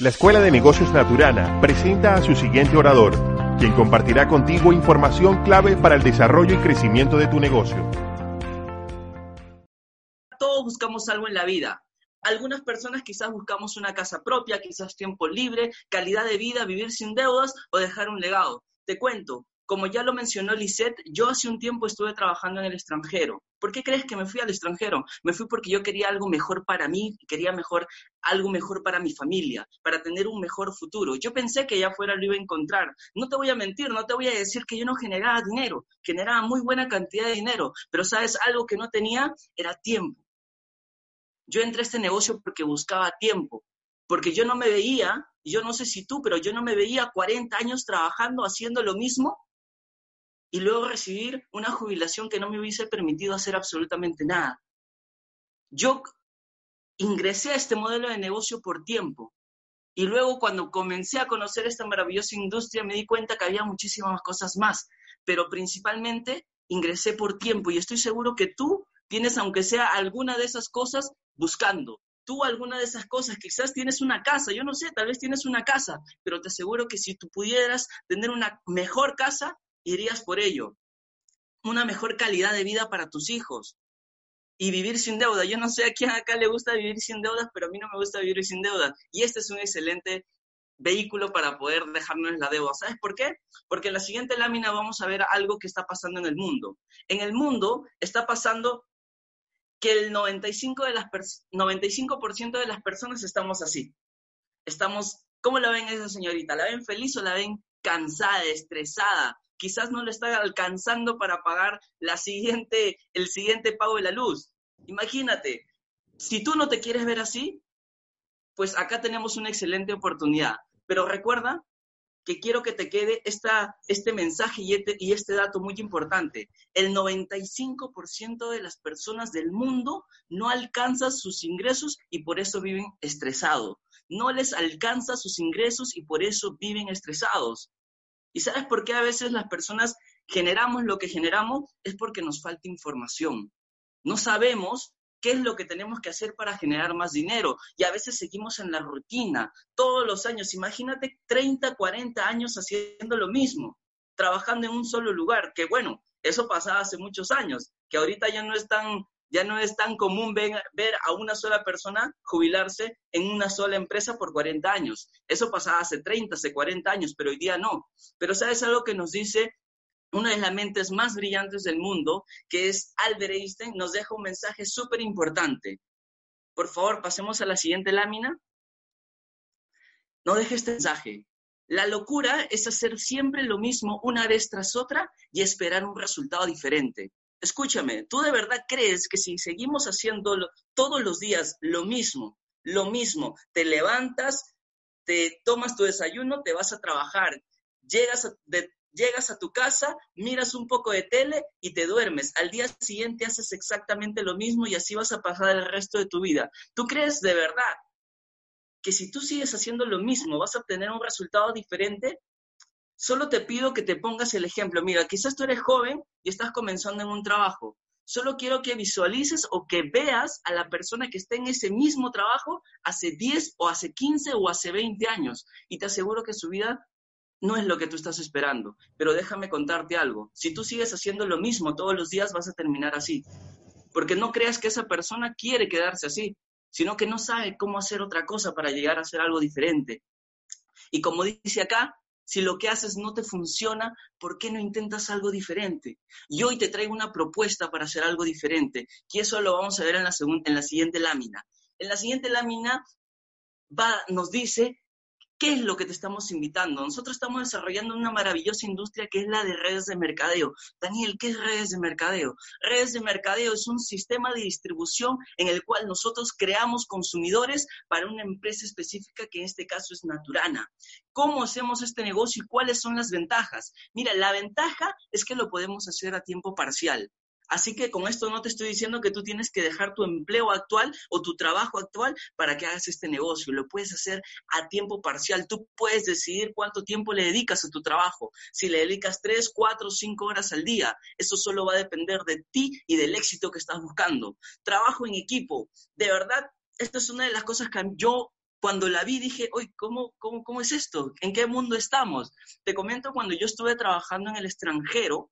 La Escuela de Negocios Naturana presenta a su siguiente orador, quien compartirá contigo información clave para el desarrollo y crecimiento de tu negocio. Todos buscamos algo en la vida. Algunas personas quizás buscamos una casa propia, quizás tiempo libre, calidad de vida, vivir sin deudas o dejar un legado. Te cuento, como ya lo mencionó Lisette, yo hace un tiempo estuve trabajando en el extranjero. ¿Por qué crees que me fui al extranjero? Me fui porque yo quería algo mejor para mí, quería mejor, algo mejor para mi familia, para tener un mejor futuro. Yo pensé que ya fuera lo iba a encontrar. No te voy a mentir, no te voy a decir que yo no generaba dinero, generaba muy buena cantidad de dinero, pero sabes, algo que no tenía era tiempo. Yo entré a este negocio porque buscaba tiempo, porque yo no me veía, yo no sé si tú, pero yo no me veía 40 años trabajando haciendo lo mismo y luego recibir una jubilación que no me hubiese permitido hacer absolutamente nada. Yo ingresé a este modelo de negocio por tiempo y luego cuando comencé a conocer esta maravillosa industria me di cuenta que había muchísimas cosas más, pero principalmente ingresé por tiempo y estoy seguro que tú tienes, aunque sea alguna de esas cosas, buscando. Tú alguna de esas cosas, quizás tienes una casa, yo no sé, tal vez tienes una casa, pero te aseguro que si tú pudieras tener una mejor casa, irías por ello. Una mejor calidad de vida para tus hijos y vivir sin deuda. Yo no sé a quién acá le gusta vivir sin deudas, pero a mí no me gusta vivir sin deuda. Y este es un excelente vehículo para poder dejarnos la deuda. ¿Sabes por qué? Porque en la siguiente lámina vamos a ver algo que está pasando en el mundo. En el mundo está pasando que el 95%, de las, 95 de las personas estamos así. Estamos, ¿cómo la ven esa señorita? ¿La ven feliz o la ven cansada, estresada, quizás no le está alcanzando para pagar la siguiente, el siguiente pago de la luz. Imagínate, si tú no te quieres ver así, pues acá tenemos una excelente oportunidad. Pero recuerda que quiero que te quede esta, este mensaje y este, y este dato muy importante. El 95% de las personas del mundo no alcanza sus ingresos y por eso viven estresados. No les alcanza sus ingresos y por eso viven estresados. ¿Y sabes por qué a veces las personas generamos lo que generamos? Es porque nos falta información. No sabemos qué es lo que tenemos que hacer para generar más dinero. Y a veces seguimos en la rutina, todos los años. Imagínate 30, 40 años haciendo lo mismo, trabajando en un solo lugar, que bueno, eso pasaba hace muchos años, que ahorita ya no es tan ya no es tan común ver, a una sola persona jubilarse en una sola empresa por 40 años. Eso pasaba hace 30, hace 40 años, pero hoy día no. Pero ¿sabes algo que nos dice una de las mentes más brillantes del mundo, que es Albert Einstein, nos deja un mensaje súper importante. Por favor, pasemos a la siguiente lámina. No deje este mensaje. La locura es hacer siempre lo mismo una vez tras otra y esperar un resultado diferente. Escúchame, ¿tú de verdad crees que si seguimos haciendo todos los días lo mismo, lo mismo, te levantas, te tomas tu desayuno, te vas a trabajar, llegas a, llegas a tu casa, miras un poco de tele y te duermes. Al día siguiente haces exactamente lo mismo y así vas a pasar el resto de tu vida. ¿Tú crees de verdad que si tú sigues haciendo lo mismo vas a obtener un resultado diferente? Solo te pido que te pongas el ejemplo. Mira, quizás tú eres joven y estás comenzando en un trabajo. Solo quiero que visualices o que veas a la persona que está en ese mismo trabajo hace 10 o hace 15 o hace 20 años. Y te aseguro que su vida no es lo que tú estás esperando. Pero déjame contarte algo. Si tú sigues haciendo lo mismo todos los días, vas a terminar así. Porque no creas que esa persona quiere quedarse así, sino que no sabe cómo hacer otra cosa para llegar a hacer algo diferente. Y como dice acá, si lo que haces no te funciona, ¿por qué no intentas algo diferente? Y hoy te traigo una propuesta para hacer algo diferente, y eso lo vamos a ver en la, en la siguiente lámina. En la siguiente lámina va, nos dice ¿Qué es lo que te estamos invitando? Nosotros estamos desarrollando una maravillosa industria que es la de redes de mercadeo. Daniel, ¿qué es redes de mercadeo? Redes de mercadeo es un sistema de distribución en el cual nosotros creamos consumidores para una empresa específica que en este caso es Naturana. ¿Cómo hacemos este negocio y cuáles son las ventajas? Mira, la ventaja es que lo podemos hacer a tiempo parcial. Así que con esto no te estoy diciendo que tú tienes que dejar tu empleo actual o tu trabajo actual para que hagas este negocio. Lo puedes hacer a tiempo parcial. Tú puedes decidir cuánto tiempo le dedicas a tu trabajo. Si le dedicas tres, cuatro, cinco horas al día, eso solo va a depender de ti y del éxito que estás buscando. Trabajo en equipo. De verdad, esta es una de las cosas que yo Cuando la vi dije, oye, ¿cómo, cómo, ¿cómo es esto? ¿En qué mundo estamos? Te comento, cuando yo estuve trabajando en el extranjero,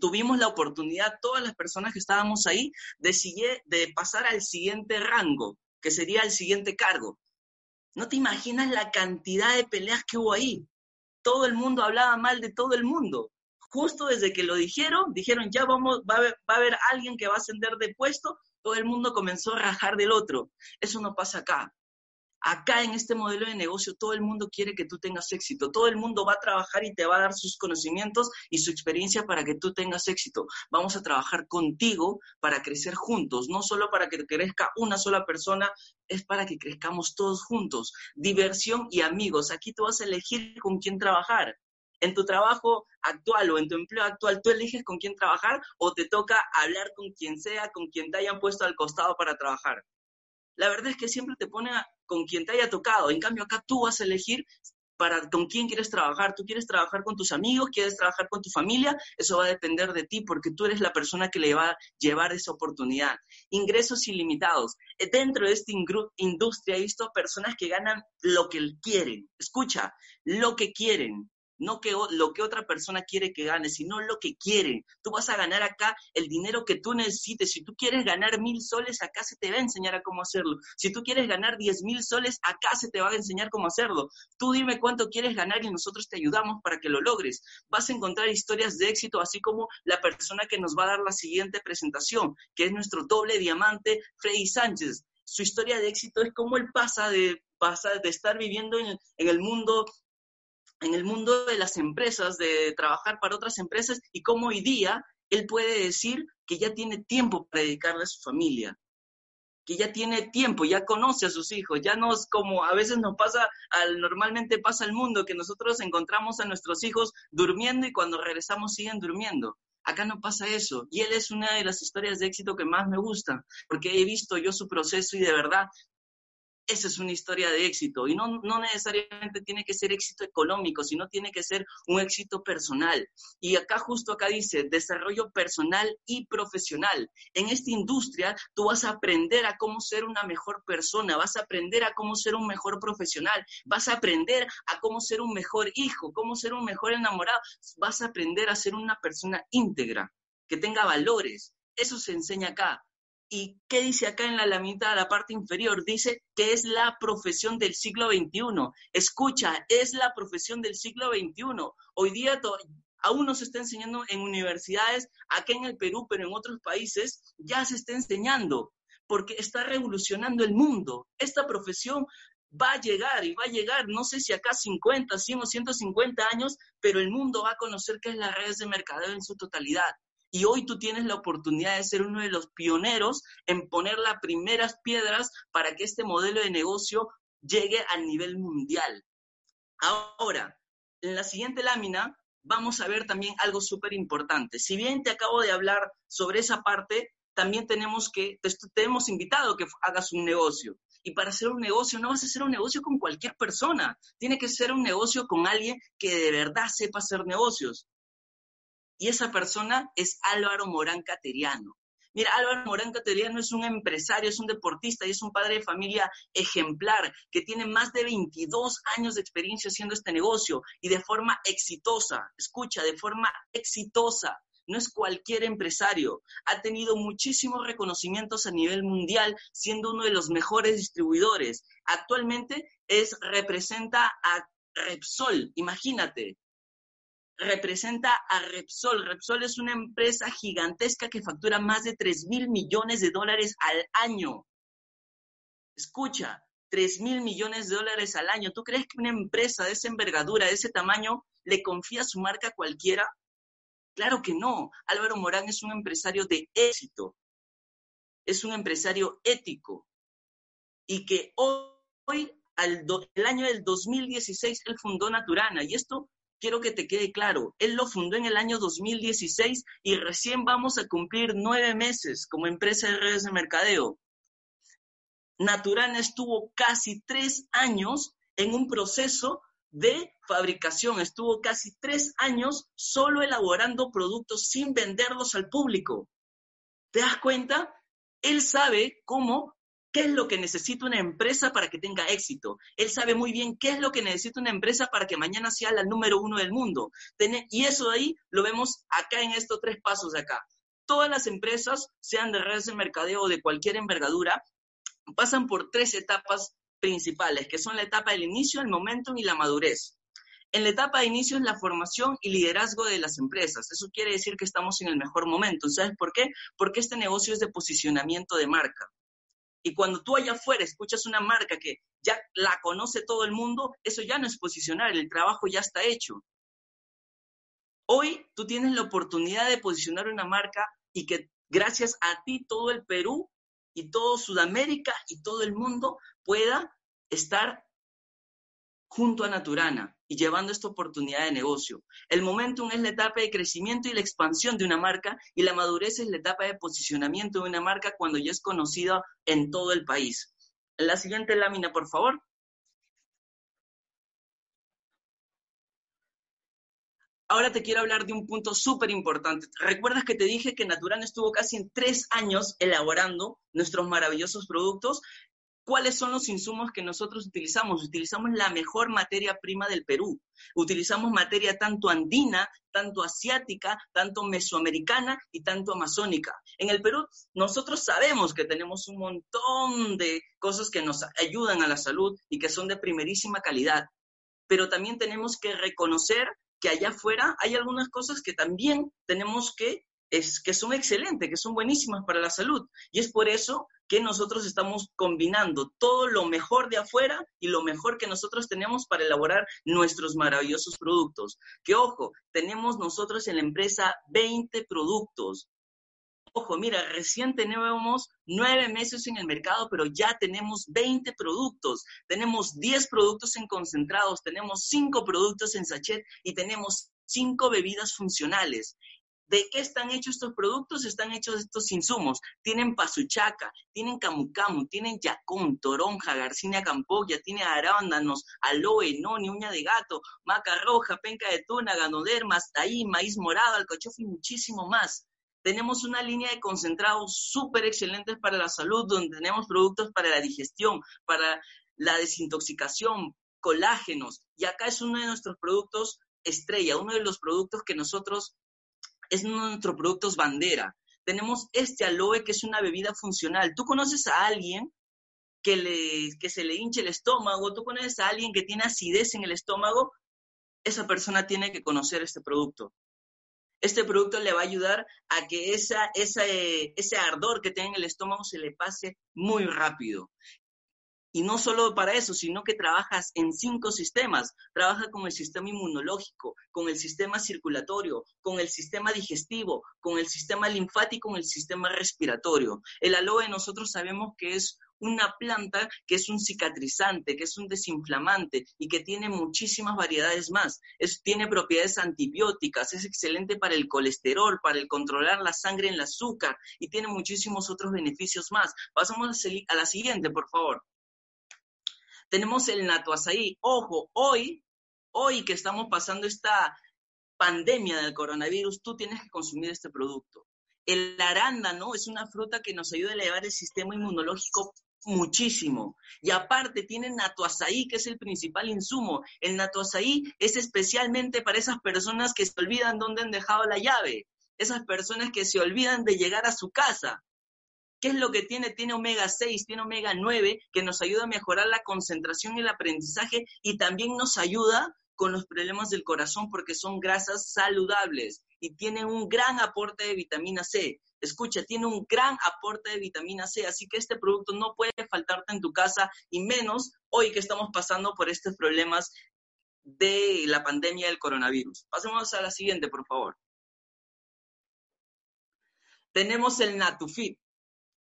tuvimos la oportunidad, todas las personas que estábamos ahí, de, de pasar al siguiente rango, que sería el siguiente cargo. No te imaginas la cantidad de peleas que hubo ahí. Todo el mundo hablaba mal de todo el mundo. Justo desde que lo dijeron, dijeron, ya vamos, va a haber, va a haber alguien que va a ascender de puesto, todo el mundo comenzó a rajar del otro. Eso no pasa acá. Acá en este modelo de negocio todo el mundo quiere que tú tengas éxito, todo el mundo va a trabajar y te va a dar sus conocimientos y su experiencia para que tú tengas éxito. Vamos a trabajar contigo para crecer juntos, no solo para que crezca una sola persona, es para que crezcamos todos juntos. Diversión y amigos, aquí tú vas a elegir con quién trabajar. En tu trabajo actual o en tu empleo actual, tú eliges con quién trabajar o te toca hablar con quien sea, con quien te hayan puesto al costado para trabajar la verdad es que siempre te pone con quien te haya tocado. En cambio, acá tú vas a elegir para con quién quieres trabajar. Tú quieres trabajar con tus amigos, quieres trabajar con tu familia, eso va a depender de ti porque tú eres la persona que le va a llevar esa oportunidad. Ingresos ilimitados. Dentro de esta industria he visto personas que ganan lo que quieren. Escucha, lo que quieren no que, lo que otra persona quiere que gane, sino lo que quiere. Tú vas a ganar acá el dinero que tú necesites. Si tú quieres ganar mil soles, acá se te va a enseñar a cómo hacerlo. Si tú quieres ganar diez mil soles, acá se te va a enseñar cómo hacerlo. Tú dime cuánto quieres ganar y nosotros te ayudamos para que lo logres. Vas a encontrar historias de éxito, así como la persona que nos va a dar la siguiente presentación, que es nuestro doble diamante, Freddy Sánchez. Su historia de éxito es cómo él pasa de, de estar viviendo en, en el mundo en el mundo de las empresas, de trabajar para otras empresas y cómo hoy día él puede decir que ya tiene tiempo para dedicarle a su familia, que ya tiene tiempo, ya conoce a sus hijos, ya no es como a veces nos pasa, al, normalmente pasa al mundo, que nosotros encontramos a nuestros hijos durmiendo y cuando regresamos siguen durmiendo. Acá no pasa eso. Y él es una de las historias de éxito que más me gustan, porque he visto yo su proceso y de verdad esa es una historia de éxito. Y no, necesariamente tiene que ser éxito económico, sino tiene que ser un éxito personal. Y acá justo acá dice, desarrollo personal y profesional. En esta industria tú vas a aprender a cómo ser una mejor persona, vas a aprender a cómo ser un mejor profesional, vas a aprender a cómo ser un mejor hijo, cómo ser un mejor enamorado, vas a aprender a ser una persona íntegra, que tenga valores. Eso se enseña acá. ¿Y qué dice acá en la lamita, la parte inferior? Dice que es la profesión del siglo XXI. Escucha, es la profesión del siglo XXI. Hoy día aún no se está enseñando en universidades, acá en el Perú, pero en otros países ya se está enseñando, porque está revolucionando el mundo. Esta profesión va a llegar y va a llegar, no sé si acá 50, 100 o 150 años, pero el mundo va a conocer qué es las redes de mercadeo en su totalidad. Y hoy tú tienes la oportunidad de ser uno de los pioneros en poner las primeras piedras para que este modelo de negocio llegue al nivel mundial. Ahora, en la siguiente lámina vamos a ver también algo súper importante. Si bien te acabo de hablar sobre esa parte, también tenemos que, te, hemos invitado a que hagas un negocio. Y para hacer un negocio no vas a hacer un negocio con cualquier persona, tiene que ser un negocio con alguien que de verdad sepa hacer negocios y esa persona es Álvaro Morán Cateriano. Mira, Álvaro Morán Cateriano es un empresario, es un deportista y es un padre de familia ejemplar que tiene más de 22 años de experiencia haciendo este negocio y de forma exitosa. Escucha, de forma exitosa. No es cualquier empresario. Ha tenido muchísimos reconocimientos a nivel mundial, siendo uno de los mejores distribuidores. Actualmente es, representa a Repsol, imagínate, representa a Repsol. Repsol es una empresa gigantesca que factura más de 3 mil millones de dólares al año. Escucha, 3 mil millones de dólares al año. ¿Tú crees que una empresa de esa envergadura, de ese tamaño, le confía su marca a cualquiera? Claro que no. Álvaro Morán es un empresario de éxito. Es un empresario ético. Y que hoy, al el año del 2016, él fundó Naturana. Y esto quiero que te quede claro, él lo fundó en el año 2016 y recién vamos a cumplir nueve meses como empresa de redes de mercadeo. Naturana estuvo casi tres años en un proceso de fabricación, estuvo casi tres años solo elaborando productos sin venderlos al público. ¿Te das cuenta? Él sabe cómo qué es lo que necesita una empresa para que tenga éxito. Él sabe muy bien qué es lo que necesita una empresa para que mañana sea la número uno del mundo. Y eso ahí lo vemos acá en estos tres pasos de acá. Todas las empresas, sean de redes de mercadeo o de cualquier envergadura, pasan por tres etapas principales, que son la etapa del inicio, el momento y la madurez. En la etapa de inicio es la formación y liderazgo de las empresas. Eso quiere decir que estamos en el mejor momento. ¿Sabes por qué? Porque este negocio es de posicionamiento de marca. Y cuando tú allá afuera escuchas una marca que ya la conoce todo el mundo, eso ya no es posicionar, el trabajo ya está hecho. Hoy tú tienes la oportunidad de posicionar una marca y que gracias a ti todo el Perú y todo Sudamérica y todo el mundo pueda estar junto a Naturana y llevando esta oportunidad de negocio. El momentum es la etapa de crecimiento y la expansión de una marca y la madurez es la etapa de posicionamiento de una marca cuando ya es conocida en todo el país. La siguiente lámina, por favor. Ahora te quiero hablar de un punto súper importante. ¿Recuerdas que te dije que Naturana estuvo casi en tres años elaborando nuestros maravillosos productos? ¿Cuáles son los insumos que nosotros utilizamos? Utilizamos la mejor materia prima del Perú. Utilizamos materia tanto andina, tanto asiática, tanto mesoamericana y tanto amazónica. En el Perú nosotros sabemos que tenemos un montón de cosas que nos ayudan a la salud y que son de primerísima calidad, pero también tenemos que reconocer que allá afuera hay algunas cosas que también tenemos que es, que son excelentes, que son buenísimas para la salud. Y es por eso que nosotros estamos combinando todo lo mejor de afuera y lo mejor que nosotros tenemos para elaborar nuestros maravillosos productos. Que ojo, tenemos nosotros en la empresa 20 productos. Ojo, mira, recién tenemos nueve meses en el mercado, pero ya tenemos 20 productos. Tenemos 10 productos en concentrados, tenemos 5 productos en sachet y tenemos 5 bebidas funcionales. ¿De qué están hechos estos productos? Están hechos estos insumos. Tienen pasuchaca, tienen camucamu, tienen yacón, toronja, garcinia campoya, tiene arándanos, aloe, noni, uña de gato, maca roja, penca de tuna, ganodermas, taí, maíz morado, alcachofa y muchísimo más. Tenemos una línea de concentrados súper excelentes para la salud, donde tenemos productos para la digestión, para la desintoxicación, colágenos. Y acá es uno de nuestros productos estrella, uno de los productos que nosotros es uno de nuestros productos bandera. Tenemos este aloe que es una bebida funcional. ¿Tú conoces a alguien que, le, que se le hinche el estómago? ¿Tú conoces a alguien que tiene acidez en el estómago? Esa persona tiene que conocer este producto. Este producto le va a ayudar a que esa, ese ardor que tiene en el estómago se le pase muy rápido. Y no solo para eso, sino que trabajas en cinco sistemas. Trabaja con el sistema inmunológico, con el sistema circulatorio, con el sistema digestivo, con el sistema linfático, con el sistema respiratorio. El aloe nosotros sabemos que es una planta que es un cicatrizante, que es un desinflamante y que tiene muchísimas variedades más. tiene propiedades antibióticas, es excelente para el colesterol, para el controlar la sangre en el azúcar y tiene muchísimos otros beneficios más. Pasamos a la siguiente, por favor. Tenemos el natoazaí. Ojo, hoy, hoy que estamos pasando esta pandemia del coronavirus, tú tienes que consumir este producto. El arándano es una fruta que nos ayuda a elevar el sistema inmunológico muchísimo. Y aparte tiene natoazaí, que es el principal insumo. El natoazaí es especialmente para esas personas que se olvidan dónde han dejado la llave, esas personas que se olvidan de llegar a su casa. ¿Qué es lo que tiene? Tiene omega 6, tiene omega 9, que nos ayuda a mejorar la concentración y el aprendizaje y también nos ayuda con los problemas del corazón porque son grasas saludables y tienen un gran aporte de vitamina C. Escucha, tiene un gran aporte de vitamina C, así que este producto no puede faltarte en tu casa y menos hoy que estamos pasando por estos problemas de la pandemia del coronavirus. Pasemos a la siguiente, por favor. Tenemos el Natufit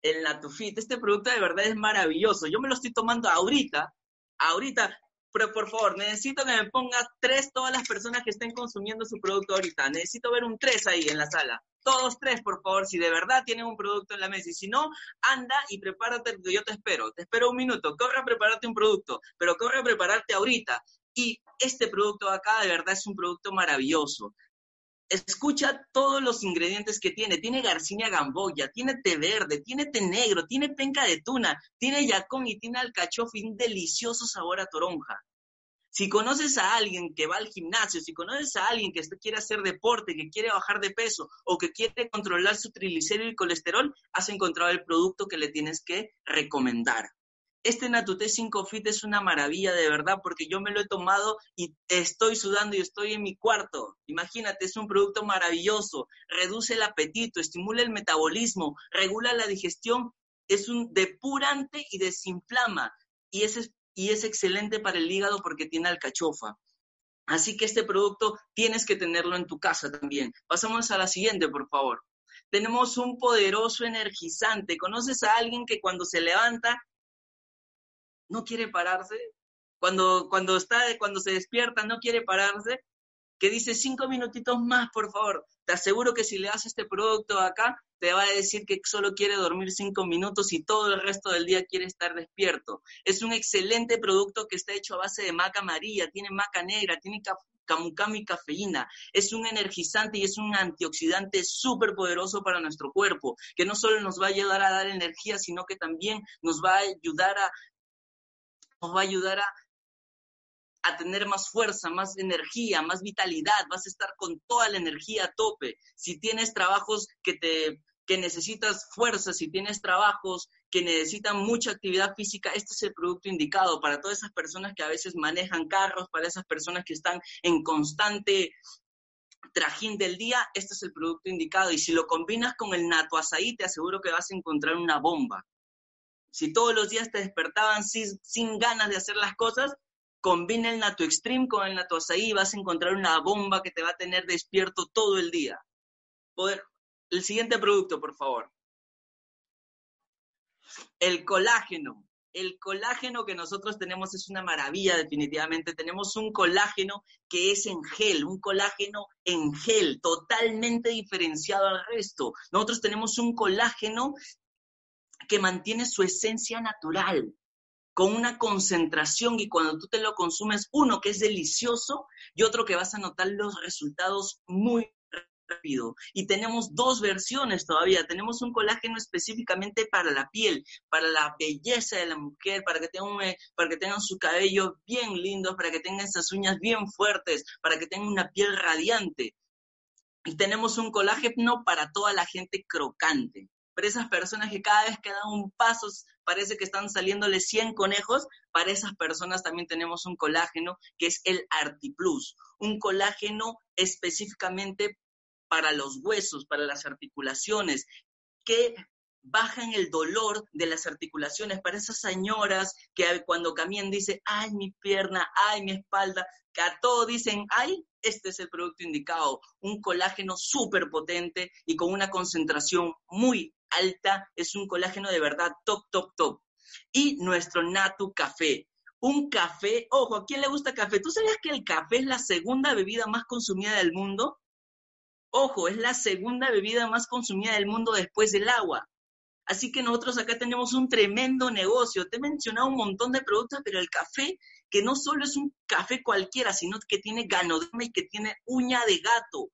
el Natufit. Este producto de verdad es maravilloso. Yo me lo estoy tomando ahorita, ahorita, pero por favor, necesito que me ponga tres todas las personas que estén consumiendo su producto ahorita. Necesito ver un tres ahí en la sala. Todos tres, por favor, si de verdad tienen un producto en la mesa. Y si no, anda y prepárate, yo te espero. Te espero un minuto. Corre a prepararte un producto, pero corre a prepararte ahorita. Y este producto acá de verdad es un producto maravilloso Escucha todos los ingredientes que tiene. Tiene garcinia gamboya, tiene té verde, tiene té negro, tiene penca de tuna, tiene yacón y tiene alcachofa y un delicioso sabor a toronja. Si conoces a alguien que va al gimnasio, si conoces a alguien que quiere hacer deporte, que quiere bajar de peso o que quiere controlar su triglicérido y colesterol, has encontrado el producto que le tienes que recomendar. Este Natute 5 Fit es una maravilla de verdad porque yo me lo he tomado y estoy sudando y estoy en mi cuarto. Imagínate, es un producto maravilloso, reduce el apetito, estimula el metabolismo, regula la digestión, es un depurante y desinflama y es y es excelente para el hígado porque tiene alcachofa. Así que este producto tienes que tenerlo en tu casa también. Pasamos a la siguiente, por favor. Tenemos un poderoso energizante. ¿Conoces a alguien que cuando se levanta no quiere pararse? Cuando, cuando, está, cuando se despierta no quiere pararse, que dice cinco minutitos más, por favor. Te aseguro que si le das este producto acá, te va a decir que solo quiere dormir cinco minutos y todo el resto del día quiere estar despierto. Es un excelente producto que está hecho a base de maca amarilla, tiene maca negra, tiene camucami y cafeína. Es un energizante y es un antioxidante súper poderoso para nuestro cuerpo, que no solo nos va a ayudar a dar energía, sino que también nos va a ayudar a nos va a ayudar a tener más fuerza, más energía, más vitalidad, vas a estar con toda la energía a tope. Si tienes trabajos que te que necesitas fuerza, si tienes trabajos que necesitan mucha actividad física, este es el producto indicado para todas esas personas que a veces manejan carros, para esas personas que están en constante trajín del día, este es el producto indicado. Y si lo combinas con el nato azaí, te aseguro que vas a encontrar una bomba. Si todos los días te despertaban sin, ganas de hacer las cosas, combina el Nato Extreme con el Nato Azaí y vas a encontrar una bomba que te va a tener despierto todo el día. Poder. El siguiente producto, por favor. El colágeno. El colágeno que nosotros tenemos es una maravilla, definitivamente. Tenemos un colágeno que es en gel, un colágeno en gel, totalmente diferenciado al resto. Nosotros tenemos un colágeno que mantiene su esencia natural con una concentración y cuando tú te lo consumes, uno que es delicioso y otro que vas a notar los resultados muy rápido. Y tenemos dos versiones todavía. Tenemos un colágeno específicamente para la piel, para la belleza de la mujer, para que tengan, para que tengan su cabello bien lindo, para que tengan esas uñas bien fuertes, para que tengan una piel radiante. Y tenemos un colágeno para toda la gente crocante para esas personas que cada vez que dan un paso parece que están saliéndole 100 conejos, para esas personas también tenemos un colágeno que es el Artiplus, un colágeno específicamente para los huesos, para las articulaciones, que bajan el dolor de las articulaciones. Para esas señoras que cuando caminan dicen, ay, mi pierna, ay, mi espalda, que a todo dicen, ay, este es el producto indicado, un colágeno súper potente y con una concentración muy alta, es un colágeno de verdad top, top, top. Y nuestro Natu Café, un café, ojo, ¿a quién le gusta café? ¿Tú sabías que el café es la segunda bebida más consumida del mundo? Ojo, es la segunda bebida más consumida del mundo después del agua. Así que nosotros acá tenemos un tremendo negocio. Te he mencionado un montón de productos, pero el café, que no solo es un café cualquiera, sino que tiene ganoderma y que tiene uña de gato.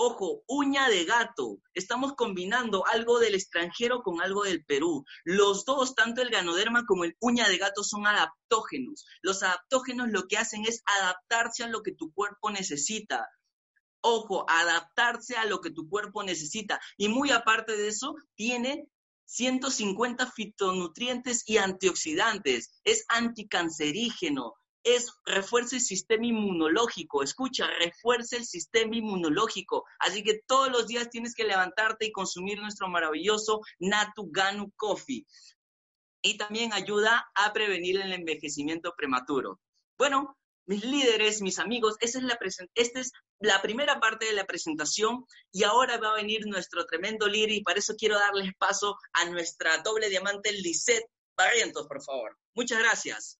Ojo, uña de gato. Estamos combinando algo del extranjero con algo del Perú. Los dos, tanto el ganoderma como el uña de gato, son adaptógenos. Los adaptógenos lo que hacen es adaptarse a lo que tu cuerpo necesita. Ojo, adaptarse a lo que tu cuerpo necesita. Y muy aparte de eso, tiene 150 fitonutrientes y antioxidantes. Es anticancerígeno, es refuerza el sistema inmunológico. Escucha, refuerza el sistema inmunológico. Así que todos los días tienes que levantarte y consumir nuestro maravilloso Natu Ganu Coffee. Y también ayuda a prevenir el envejecimiento prematuro. Bueno, mis líderes, mis amigos, esta es la primera parte de la presentación y ahora va a venir nuestro tremendo líder y para eso quiero darles paso a nuestra doble diamante Lisette Barrientos, por favor. Muchas gracias.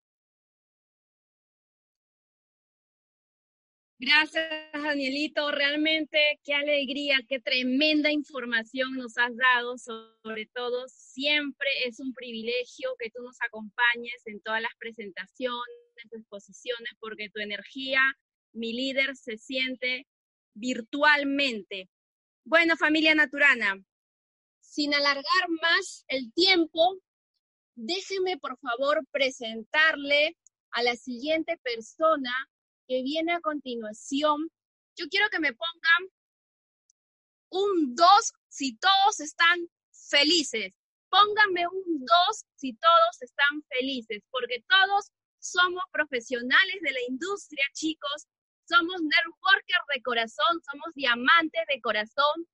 Gracias, Danielito. Realmente qué alegría, qué tremenda información nos has dado. Sobre todo, siempre es un privilegio que tú nos acompañes en todas las presentaciones, exposiciones, porque tu energía, mi líder, se siente virtualmente. Bueno, familia Naturana, sin alargar más el tiempo, déjenme por favor presentarle a la siguiente persona que viene a continuación. Yo quiero que me pongan un 2 si todos están felices. Pónganme un 2 si todos están felices, porque todos somos profesionales de la industria, chicos. Somos networkers de corazón, somos diamantes de corazón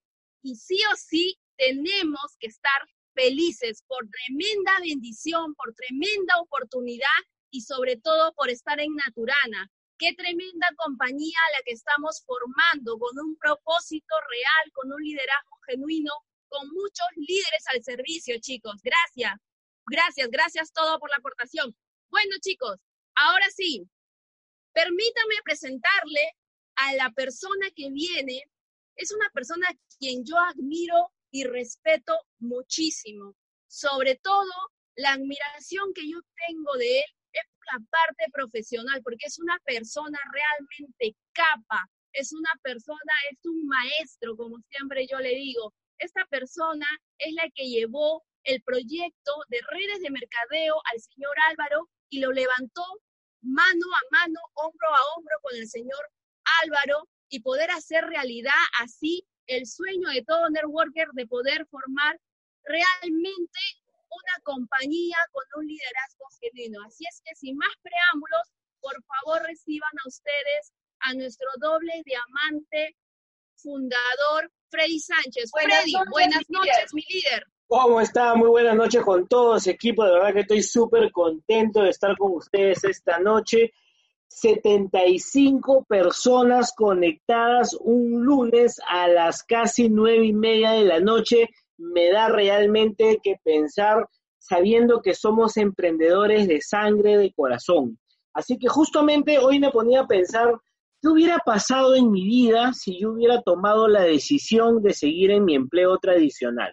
y sí o sí tenemos que estar felices por tremenda bendición, por tremenda oportunidad y sobre todo por estar en Naturana. Qué tremenda compañía la que estamos formando con un propósito real, con un liderazgo genuino, con muchos líderes al servicio, chicos. Gracias, gracias, gracias todo por la aportación. Bueno, chicos, ahora sí, permítame presentarle a la persona que viene. Es una persona quien yo admiro y respeto muchísimo. Sobre todo, la admiración que yo tengo de él la parte profesional, porque es una persona realmente capa, es una persona, es un maestro, como siempre yo le digo. Esta persona es la que llevó el proyecto de redes de mercadeo al señor Álvaro y lo levantó mano a mano, hombro a hombro con el señor Álvaro y poder hacer realidad así el sueño de todo networker de poder formar realmente una compañía con un liderazgo genuino. Así es que sin más preámbulos, por favor reciban a ustedes a nuestro doble diamante fundador, Freddy Sánchez. Freddy, buenas noches, mi líder. ¿Cómo está? Muy buenas noches con todos, equipo. De verdad que estoy súper contento de estar con ustedes esta noche. 75 personas conectadas un lunes a las casi nueve y media de la noche me da realmente que pensar sabiendo que somos emprendedores de sangre, de corazón. Así que justamente hoy me ponía a pensar, ¿qué hubiera pasado en mi vida si yo hubiera tomado la decisión de seguir en mi empleo tradicional?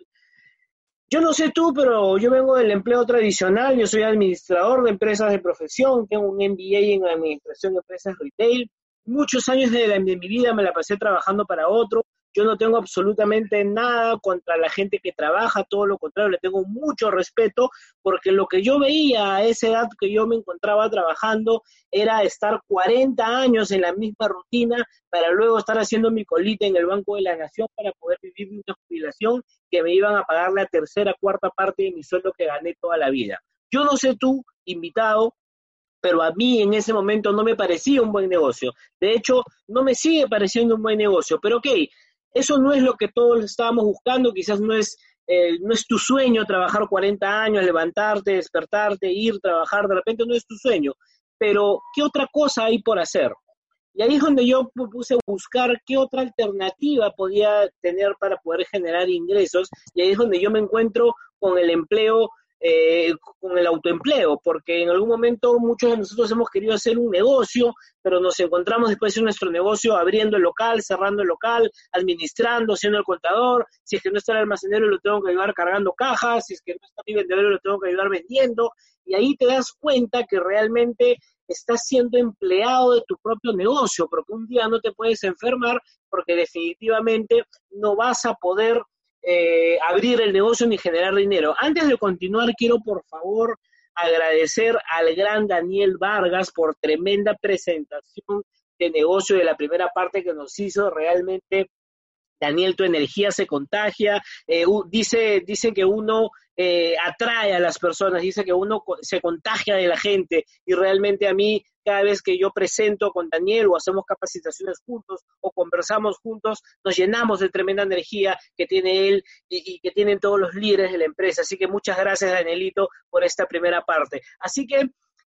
Yo no sé tú, pero yo vengo del empleo tradicional, yo soy administrador de empresas de profesión, tengo un MBA en administración de empresas retail. Muchos años de, de mi vida me la pasé trabajando para otro, yo no tengo absolutamente nada contra la gente que trabaja, todo lo contrario, le tengo mucho respeto porque lo que yo veía a esa edad que yo me encontraba trabajando era estar 40 años en la misma rutina para luego estar haciendo mi colita en el Banco de la Nación para poder vivir una jubilación que me iban a pagar la tercera, cuarta parte de mi sueldo que gané toda la vida. Yo no sé tú, invitado, pero a mí en ese momento no me parecía un buen negocio. De hecho, no me sigue pareciendo un buen negocio, pero ok, eso no es lo que todos estábamos buscando, quizás no es, eh, no es tu sueño trabajar 40 años, levantarte, despertarte, ir, trabajar, de repente no es tu sueño, pero ¿qué otra cosa hay por hacer? Y ahí es donde yo puse buscar qué otra alternativa podía tener para poder generar ingresos, y ahí es donde yo me encuentro con el empleo eh, con el autoempleo, porque en algún momento muchos de nosotros hemos querido hacer un negocio, pero nos encontramos después de nuestro negocio abriendo el local, cerrando el local, administrando, siendo el contador, si es que no está el almacenero lo tengo que ayudar cargando cajas, si es que no está mi vendedor lo tengo que ayudar vendiendo, y ahí te das cuenta que realmente estás siendo empleado de tu propio negocio, porque un día no te puedes enfermar porque definitivamente no vas a poder eh, abrir el negocio ni generar dinero. Antes de continuar, quiero por favor agradecer al gran Daniel Vargas por tremenda presentación de negocio de la primera parte que nos hizo. Realmente, Daniel, tu energía se contagia. Eh, dice, que uno eh, atrae a las personas, dice que uno se contagia de la gente y realmente a mí cada vez que yo presento con Daniel o hacemos capacitaciones juntos o conversamos juntos, nos llenamos de tremenda energía que tiene él y, que tienen todos los líderes de la empresa. Así que muchas gracias, Danielito, por esta primera parte. Así que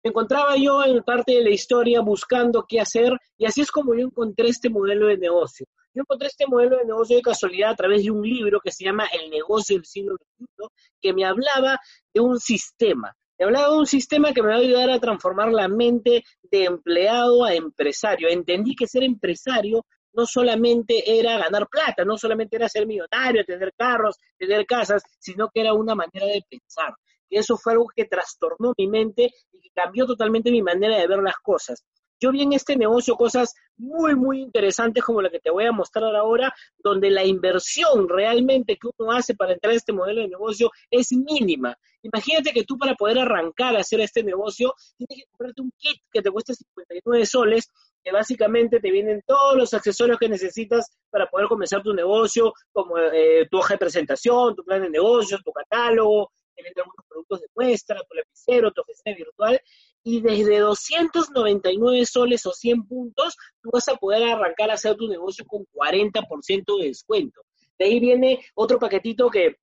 me encontraba yo en parte de la historia buscando qué hacer y así es como yo encontré este modelo de negocio. Yo encontré este modelo de negocio de casualidad a través de un libro que se llama El negocio del siglo XXI, que me hablaba de un sistema, me hablaba de un sistema que me va a ayudar a transformar la mente de empleado a empresario. Entendí que ser empresario no solamente era ganar plata, no solamente era ser millonario, tener carros, tener casas, sino que era una manera de pensar. Eso fue algo que trastornó mi mente y que cambió totalmente mi manera de ver las cosas. Yo vi en este negocio cosas muy, muy interesantes como la que te voy a mostrar ahora, donde la inversión realmente que uno hace para entrar a este modelo de negocio es mínima. Imagínate que tú para poder arrancar a hacer este negocio, tienes que comprarte un kit que te cuesta 59 soles, que básicamente te vienen todos los accesorios que necesitas para poder comenzar tu negocio, como eh, tu hoja de presentación, tu plan de negocio, tu catálogo, te venden algunos productos de muestra, tu lapicero, tu oficina virtual, y desde 299 soles o 100 puntos, tú vas a poder arrancar a hacer tu negocio con 40% de descuento. De ahí viene otro paquetito que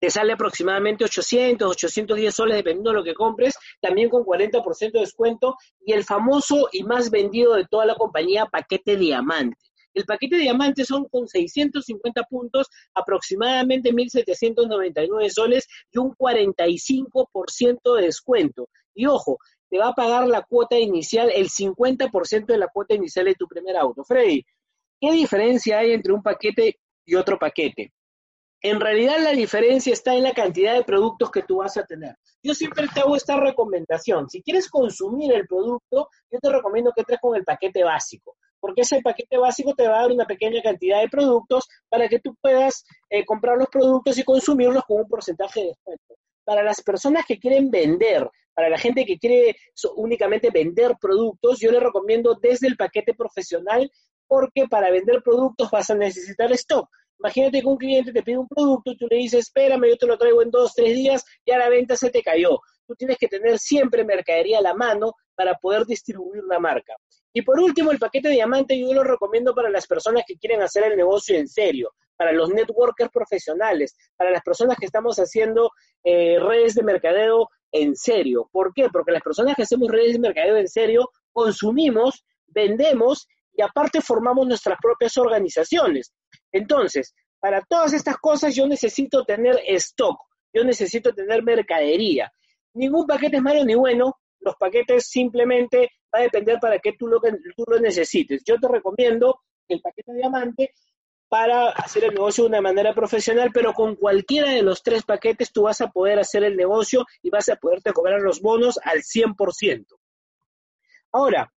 te sale aproximadamente 800, 810 soles dependiendo de lo que compres, también con 40% de descuento, y el famoso y más vendido de toda la compañía, paquete diamante. El paquete diamante son con 650 puntos, aproximadamente 1.799 soles y un 45% de descuento. Y ojo, te va a pagar la cuota inicial, el 50% de la cuota inicial de tu primer auto. Freddy, ¿qué diferencia hay entre un paquete y otro paquete? En realidad la diferencia está en la cantidad de productos que tú vas a tener. Yo siempre te hago esta recomendación. Si quieres consumir el producto, yo te recomiendo que entres con el paquete básico, porque ese paquete básico te va a dar una pequeña cantidad de productos para que tú puedas eh, comprar los productos y consumirlos con un porcentaje de descuento. Para las personas que quieren vender, para la gente que quiere únicamente vender productos, yo le recomiendo desde el paquete profesional porque para vender productos vas a necesitar stock. Imagínate que un cliente te pide un producto y tú le dices, espérame, yo te lo traigo en dos, tres días, ya la venta se te cayó. Tú tienes que tener siempre mercadería a la mano para poder distribuir la marca. Y por último, el paquete diamante yo lo recomiendo para las personas que quieren hacer el negocio en serio, para los networkers profesionales, para las personas que estamos haciendo eh, redes de mercadeo en serio. ¿Por qué? Porque las personas que hacemos redes de mercadeo en serio consumimos, vendemos y aparte formamos nuestras propias organizaciones. Entonces, para todas estas cosas yo necesito tener stock, yo necesito tener mercadería. Ningún paquete es malo ni bueno, los paquetes simplemente va a depender para qué tú lo, tú lo necesites. Yo te recomiendo el paquete diamante para hacer el negocio de una manera profesional, pero con cualquiera de los tres paquetes tú vas a poder hacer el negocio y vas a poderte cobrar los bonos al 100%. Ahora,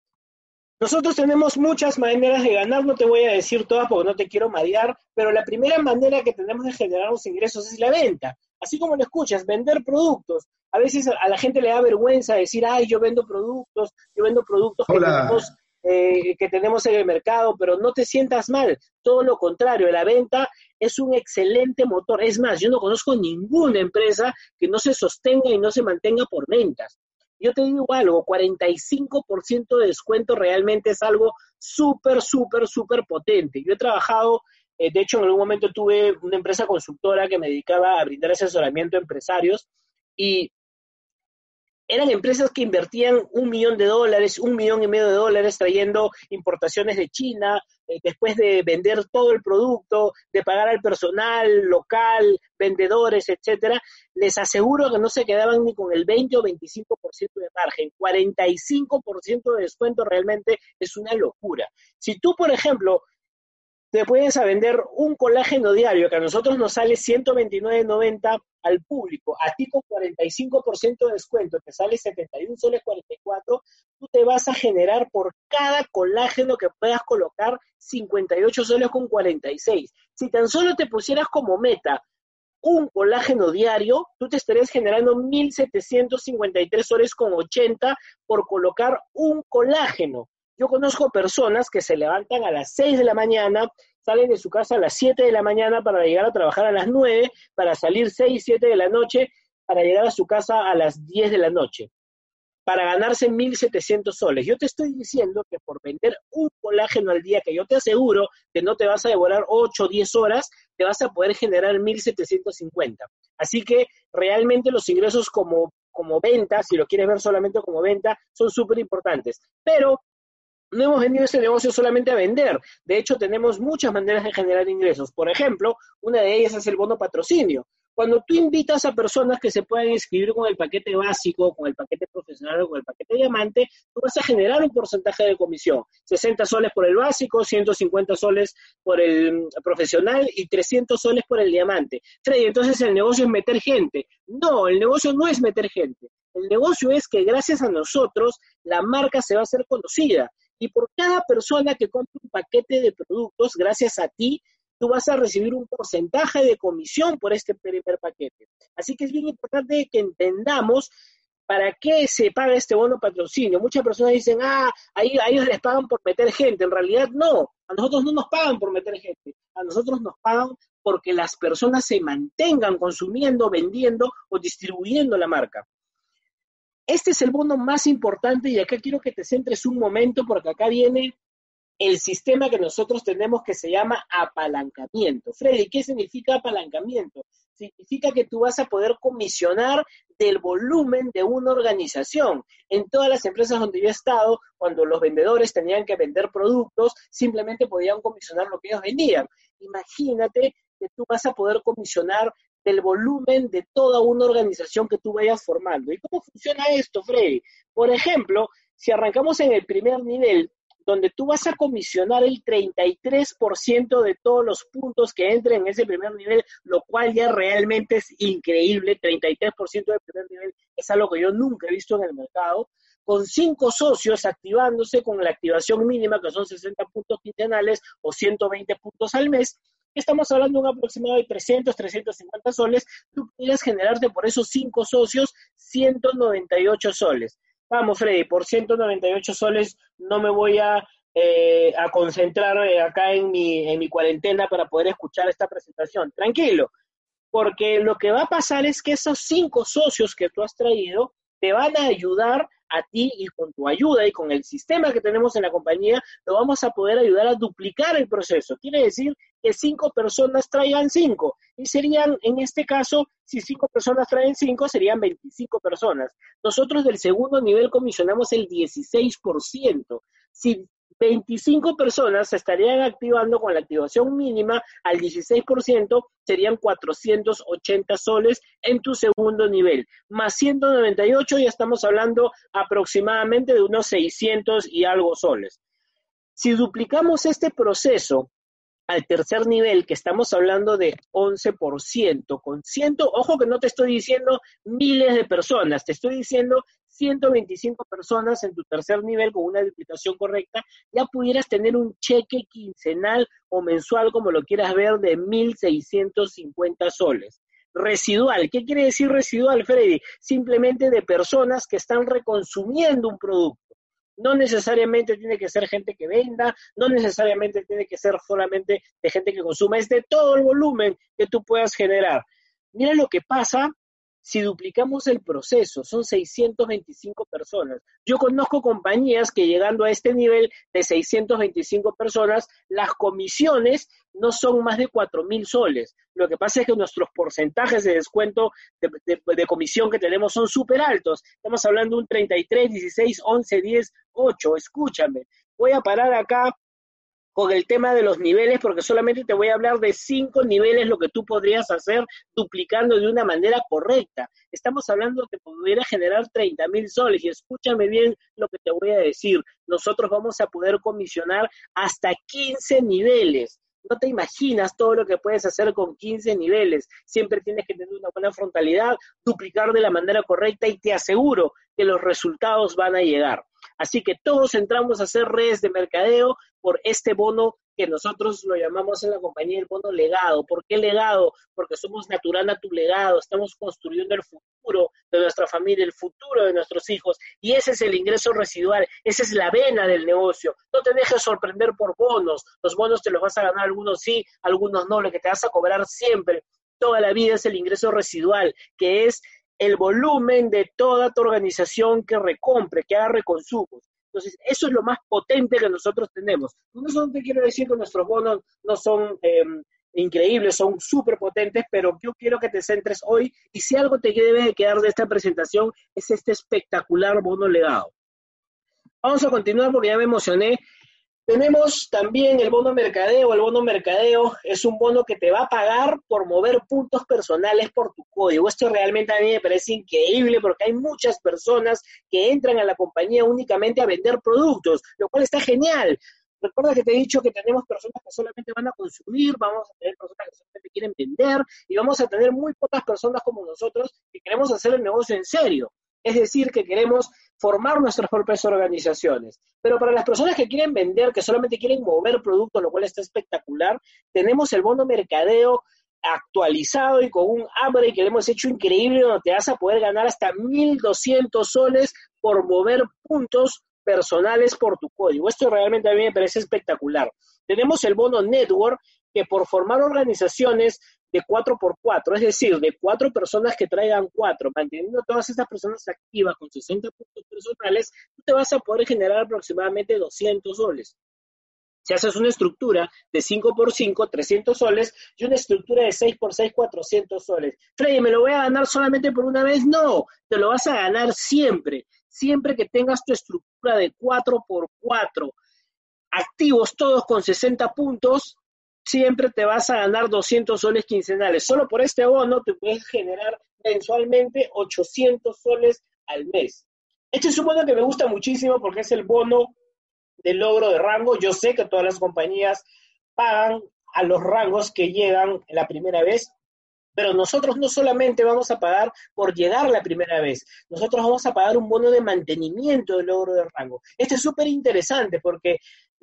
nosotros tenemos muchas maneras de ganar, no te voy a decir todas porque no te quiero marear, pero la primera manera que tenemos de generar los ingresos es la venta. Así como lo escuchas, vender productos. A veces a la gente le da vergüenza decir, ay, yo vendo productos, yo vendo productos que tenemos eh, que tenemos en el mercado, pero no te sientas mal, todo lo contrario, la venta es un excelente motor. Es más, yo no conozco ninguna empresa que no se sostenga y no se mantenga por ventas. Yo te digo algo, 45% de descuento realmente es algo súper, súper, súper potente. Yo he trabajado, eh, de hecho en algún momento tuve una empresa consultora que me dedicaba a brindar asesoramiento a empresarios y eran empresas que invertían un millón de dólares, un millón y medio de dólares trayendo importaciones de China, eh, después de vender todo el producto, de pagar al personal local, vendedores, etcétera, les aseguro que no se quedaban ni con el 20 o 25% de margen. 45% de descuento realmente es una locura. Si tú, por ejemplo, te puedes a vender un colágeno diario que a nosotros nos sale 129.90 al público, a ti con 45% de descuento te sale 71 soles 44, tú te vas a generar por cada colágeno que puedas colocar 58 soles con 46. Si tan solo te pusieras como meta un colágeno diario, tú te estarías generando 1.753 soles con 80 por colocar un colágeno. Yo conozco personas que se levantan a las 6 de la mañana, salen de su casa a las 7 de la mañana para llegar a trabajar a las 9, para salir 6, 7 de la noche, para llegar a su casa a las 10 de la noche, para ganarse 1.700 soles. Yo te estoy diciendo que por vender un colágeno al día, que yo te aseguro que no te vas a devorar 8 o 10 horas, te vas a poder generar 1.750. Así que realmente los ingresos como, como venta, si lo quieres ver solamente como venta, son súper importantes. Pero no hemos venido este negocio solamente a vender. De hecho, tenemos muchas maneras de generar ingresos. Por ejemplo, una de ellas es el bono patrocinio. Cuando tú invitas a personas que se puedan inscribir con el paquete básico, con el paquete profesional o con el paquete diamante, tú vas a generar un porcentaje de comisión. 60 soles por el básico, 150 soles por el profesional y 300 soles por el diamante. Freddy, entonces el negocio es meter gente. No, el negocio no es meter gente. El negocio es que gracias a nosotros la marca se va a hacer conocida. Y por cada persona que compre un paquete de productos, gracias a ti, tú vas a recibir un porcentaje de comisión por este primer paquete. Así que es bien importante que entendamos para qué se paga este bono patrocinio. Muchas personas dicen, ah, a ellos les pagan por meter gente. En realidad no, a nosotros no nos pagan por meter gente, a nosotros nos pagan porque las personas se mantengan consumiendo, vendiendo o distribuyendo la marca. Este es el bono más importante y acá quiero que te centres un momento porque acá viene el sistema que nosotros tenemos que se llama apalancamiento. Freddy, ¿qué significa apalancamiento? Significa que tú vas a poder comisionar del volumen de una organización. En todas las empresas donde yo he estado, cuando los vendedores tenían que vender productos, simplemente podían comisionar lo que ellos vendían. Imagínate que tú vas a poder comisionar del volumen de toda una organización que tú vayas formando. ¿Y cómo funciona esto, Freddy? Por ejemplo, si arrancamos en el primer nivel, donde tú vas a comisionar el 33% de todos los puntos que entren en ese primer nivel, lo cual ya realmente es increíble, 33% del primer nivel es algo que yo nunca he visto en el mercado, con cinco socios activándose con la activación mínima, que son 60 puntos quincenales o 120 puntos al mes, estamos hablando de un aproximado de 300, 350 soles, tú podrías generarte por esos cinco socios 198 soles. Vamos, Freddy, por 198 soles no me voy a, eh, concentrar eh, acá en mi, en mi cuarentena para poder escuchar esta presentación. Tranquilo, porque lo que va a pasar es que esos cinco socios que tú has traído te van a ayudar a ti y con tu ayuda y con el sistema que tenemos en la compañía, lo vamos a poder ayudar a duplicar el proceso. Quiere decir que cinco personas traigan cinco. Y serían, en este caso, si cinco personas traen cinco, serían 25 personas. Nosotros del segundo nivel comisionamos el 16%. Si 25 personas se estarían activando con la activación mínima al 16%, serían 480 soles en tu segundo nivel. Más 198 ya estamos hablando aproximadamente de unos 600 y algo soles. Si duplicamos este proceso al tercer nivel, que estamos hablando de 11%, con ciento, ojo que no te estoy diciendo miles de personas, te estoy diciendo 125 personas en tu tercer nivel con una duplicación correcta, ya pudieras tener un cheque quincenal o mensual, como lo quieras ver, de 1.650 soles. Residual, ¿qué quiere decir residual, Freddy? Simplemente de personas que están reconsumiendo un producto. No necesariamente tiene que ser gente que venda, no necesariamente tiene que ser solamente de gente que consuma, es de todo el volumen que tú puedas generar. Mira lo que pasa si duplicamos el proceso, son 625 personas. Yo conozco compañías que llegando a este nivel de 625 personas, las comisiones no son más de 4 mil soles. Lo que pasa es que nuestros porcentajes de descuento de, comisión que tenemos son súper altos. Estamos hablando de un 33, 16, 11, 10, 8. Escúchame, voy a parar acá con el tema de los niveles, porque solamente te voy a hablar de cinco niveles lo que tú podrías hacer duplicando de una manera correcta. Estamos hablando de que pudiera generar 30 mil soles y escúchame bien lo que te voy a decir. Nosotros vamos a poder comisionar hasta 15 niveles. No te imaginas todo lo que puedes hacer con 15 niveles. Siempre tienes que tener una buena frontalidad, duplicar de la manera correcta y te aseguro que los resultados van a llegar. Así que todos entramos a hacer redes de mercadeo por este bono que nosotros lo llamamos en la compañía el bono legado. ¿Por qué legado? Porque somos natural a tu legado, estamos construyendo el futuro de nuestra familia, el futuro de nuestros hijos, y ese es el ingreso residual, esa es la vena del negocio. No te dejes sorprender por bonos, los bonos te los vas a ganar, algunos sí, algunos no, lo que te vas a cobrar siempre, toda la vida es el ingreso residual, que es el volumen de toda tu organización que recompre, que haga reconsumos. Entonces, eso es lo más potente que nosotros tenemos. No solo te quiero decir que nuestros bonos no son em, increíbles, son súper potentes, pero yo quiero que te centres hoy y si algo te debe de quedar de esta presentación es este espectacular bono legado. Vamos a continuar porque ya me emocioné tenemos también el bono mercadeo. El bono mercadeo es un bono que te va a pagar por mover puntos personales por tu código. Esto realmente a mí me parece increíble porque hay muchas personas que entran a la compañía únicamente a vender productos, lo cual está genial. Recuerda que te he dicho que tenemos personas que solamente van a consumir, vamos a tener personas que solamente quieren vender y vamos a tener muy pocas personas como nosotros que queremos hacer el negocio en serio. Es decir, que queremos formar nuestras propias organizaciones. Pero para las personas que quieren vender, que solamente quieren mover productos, lo cual está espectacular, tenemos el bono mercadeo actualizado y con un hambre que le hemos hecho increíble, donde te vas a poder ganar hasta 1.200 soles por mover puntos personales por tu código. Esto realmente a mí me parece espectacular. Tenemos el bono Network, que por formar organizaciones de 4x4, es decir, de cuatro personas que traigan cuatro, manteniendo todas estas personas activas con 60 puntos personales, tú te vas a poder generar aproximadamente 200 soles. Si haces una estructura de 5x5, 300 soles, y una estructura de 6x6, 400 soles. Freddy, ¿me lo voy a ganar solamente por una vez? No, te lo vas a ganar siempre. Siempre que tengas tu estructura de 4x4, activos todos con 60 puntos, siempre te vas a ganar 200 soles quincenales. Solo por este bono te puedes generar mensualmente 800 soles al mes. Este es un bono que me gusta muchísimo porque es el bono de logro de rango. Yo sé que todas las compañías pagan a los rangos que llegan la primera vez, pero nosotros no solamente vamos a pagar por llegar la primera vez, nosotros vamos a pagar un bono de mantenimiento del logro de rango. Este es súper interesante porque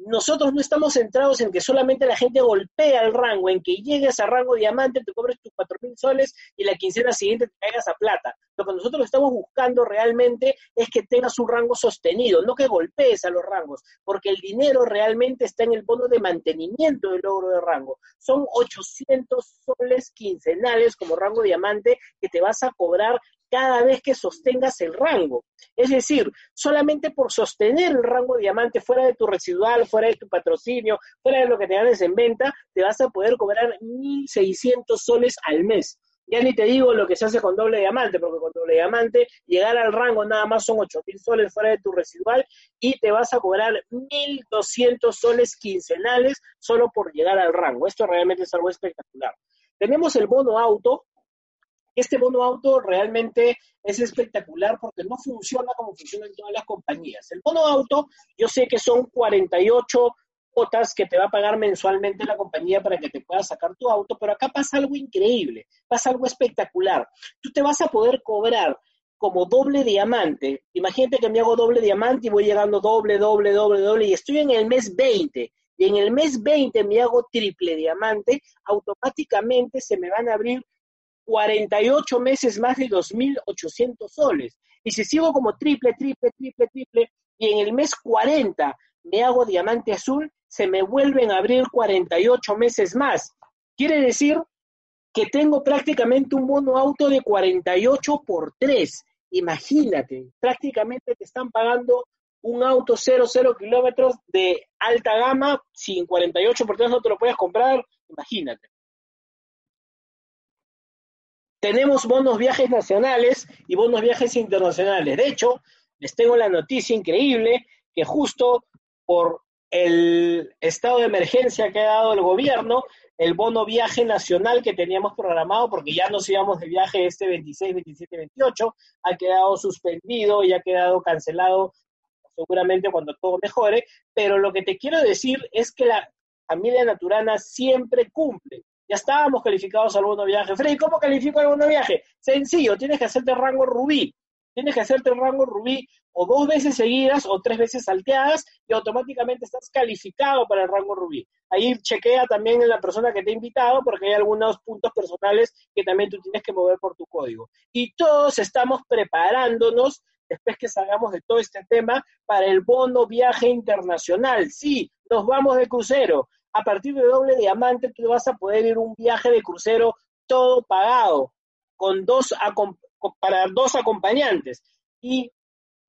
nosotros no estamos centrados en que solamente la gente golpea el rango, en que llegues a rango diamante, te cobres tus cuatro mil soles y la quincena siguiente te caigas a plata. Lo que nosotros estamos buscando realmente es que tengas un rango sostenido, no que golpees a los rangos, porque el dinero realmente está en el bono de mantenimiento del logro de rango. Son 800 soles quincenales como rango diamante que te vas a cobrar cada vez que sostengas el rango. Es decir, solamente por sostener el rango diamante fuera de tu residual, fuera de tu patrocinio, fuera de lo que te ganes en venta, te vas a poder cobrar 1.600 soles al mes. Ya ni te digo lo que se hace con doble diamante, porque con doble diamante llegar al rango nada más son 8.000 soles fuera de tu residual y te vas a cobrar 1.200 soles quincenales solo por llegar al rango. Esto realmente es algo espectacular. Tenemos el bono auto, este bono auto realmente es espectacular porque no funciona como funcionan todas las compañías. El bono auto, yo sé que son 48 cuotas que te va a pagar mensualmente la compañía para que te puedas sacar tu auto, pero acá pasa algo increíble, pasa algo espectacular. Tú te vas a poder cobrar como doble diamante. Imagínate que me hago doble diamante y voy llegando doble, doble, doble, doble y estoy en el mes 20 y en el mes 20 me hago triple diamante, automáticamente se me van a abrir 48 meses más de 2.800 soles. Y si sigo como triple, triple, triple, triple, y en el mes 40 me hago diamante azul, se me vuelven a abrir 48 meses más. Quiere decir que tengo prácticamente un bono auto de 48 por 3. Imagínate, prácticamente te están pagando un auto 0, 0 kilómetros de alta gama, sin 48 por 3 no te lo puedes comprar, imagínate. Tenemos bonos viajes nacionales y bonos viajes internacionales. De hecho, les tengo la noticia increíble que justo por el estado de emergencia que ha dado el gobierno, el bono viaje nacional que teníamos programado, porque ya nos íbamos de viaje este 26, 27, 28, ha quedado suspendido y ha quedado cancelado seguramente cuando todo mejore, pero lo que te quiero decir es que la familia naturana siempre cumple. Ya estábamos calificados al bono viaje. Freddy, ¿cómo califico el bono viaje? Sencillo, tienes que hacerte rango rubí. Tienes que hacerte rango rubí o dos veces seguidas o tres veces salteadas y automáticamente estás calificado para el rango rubí. Ahí chequea también en la persona que te ha invitado porque hay algunos puntos personales que también tú tienes que mover por tu código. Y todos estamos preparándonos después que salgamos de todo este tema para el bono viaje internacional. Sí, nos vamos de crucero a partir de doble diamante tú vas a poder ir un viaje de crucero todo pagado, con dos para dos acompañantes. Y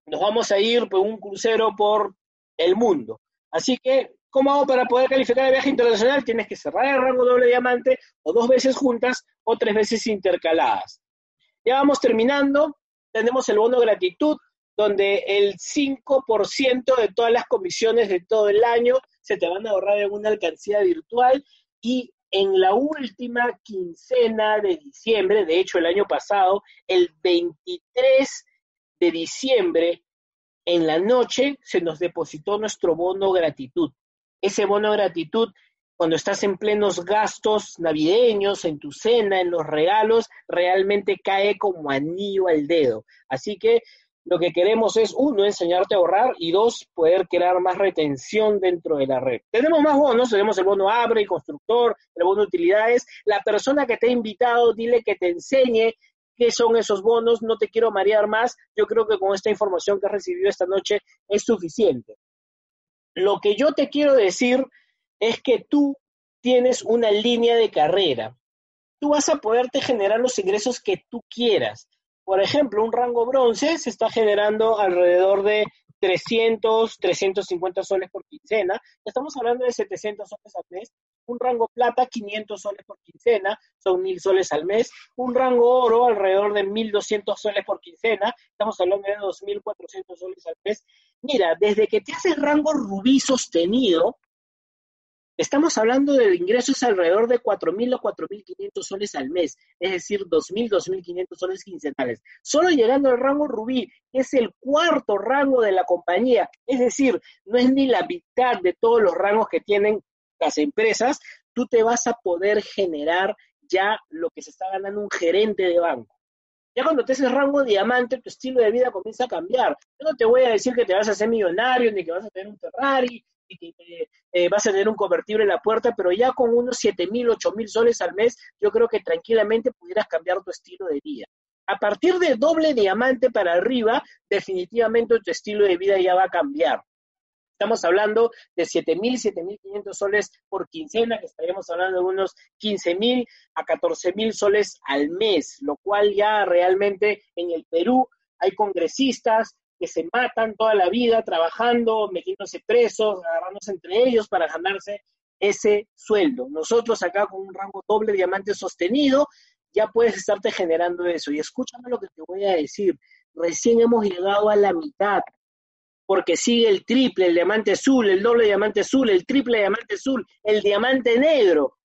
nos vamos a ir por un crucero por el mundo. Así que, ¿cómo hago para poder calificar el viaje internacional? Tienes que cerrar el rango doble diamante o dos veces juntas o tres veces intercaladas. Ya vamos terminando. Tenemos el bono gratitud, donde el 5% de todas las comisiones de todo el año se te van a ahorrar en una alcancía virtual y en la última quincena de diciembre, de hecho el año pasado, el 23 de diciembre, en la noche, se nos depositó nuestro bono gratitud. Ese bono gratitud, cuando estás en plenos gastos navideños, en tu cena, en los regalos, realmente cae como anillo al dedo. Así que lo que queremos es, uno, enseñarte a ahorrar y dos, poder crear más retención dentro de la red. Tenemos más bonos, tenemos el bono Abre, y Constructor, el bono Utilidades. La persona que te ha invitado, dile que te enseñe qué son esos bonos, no te quiero marear más, yo creo que con esta información que has recibido esta noche es suficiente. Lo que yo te quiero decir es que tú tienes una línea de carrera. Tú vas a poderte generar los ingresos que tú quieras. Por ejemplo, un rango bronce se está generando alrededor de 300, 350 soles por quincena. Estamos hablando de 700 soles al mes. Un rango plata, 500 soles por quincena, son 1000 soles al mes. Un rango oro, alrededor de 1200 soles por quincena. Estamos hablando de 2400 soles al mes. Mira, desde que te haces rango rubí sostenido, Estamos hablando de ingresos alrededor de 4.000 o 4.500 soles al mes, es decir, 2.000, 2.500 soles quincenales. Solo llegando al rango rubí, que es el cuarto rango de la compañía, es decir, no es ni la mitad de todos los rangos que tienen las empresas, tú te vas a poder generar ya lo que se está ganando un gerente de banco. Ya cuando te haces rango diamante, tu estilo de vida comienza a cambiar. Yo no te voy a decir que te vas a hacer millonario, ni que vas a tener un Ferrari, que eh, vas a tener un convertible en la puerta, pero ya con unos 7 mil, 8 mil soles al mes, yo creo que tranquilamente pudieras cambiar tu estilo de vida. A partir de doble diamante para arriba, definitivamente tu estilo de vida ya va a cambiar. Estamos hablando de 7 mil, 7 mil 500 soles por quincena, que estaríamos hablando de unos 15 mil a 14 mil soles al mes, lo cual ya realmente en el Perú hay congresistas, que se matan toda la vida trabajando, metiéndose presos, agarrándose entre ellos para ganarse ese sueldo. Nosotros acá con un rango doble diamante sostenido, ya puedes estarte generando eso. Y escúchame lo que te voy a decir. Recién hemos llegado a la mitad, porque sigue el triple, el diamante azul, el doble diamante azul, el triple diamante azul, el diamante negro.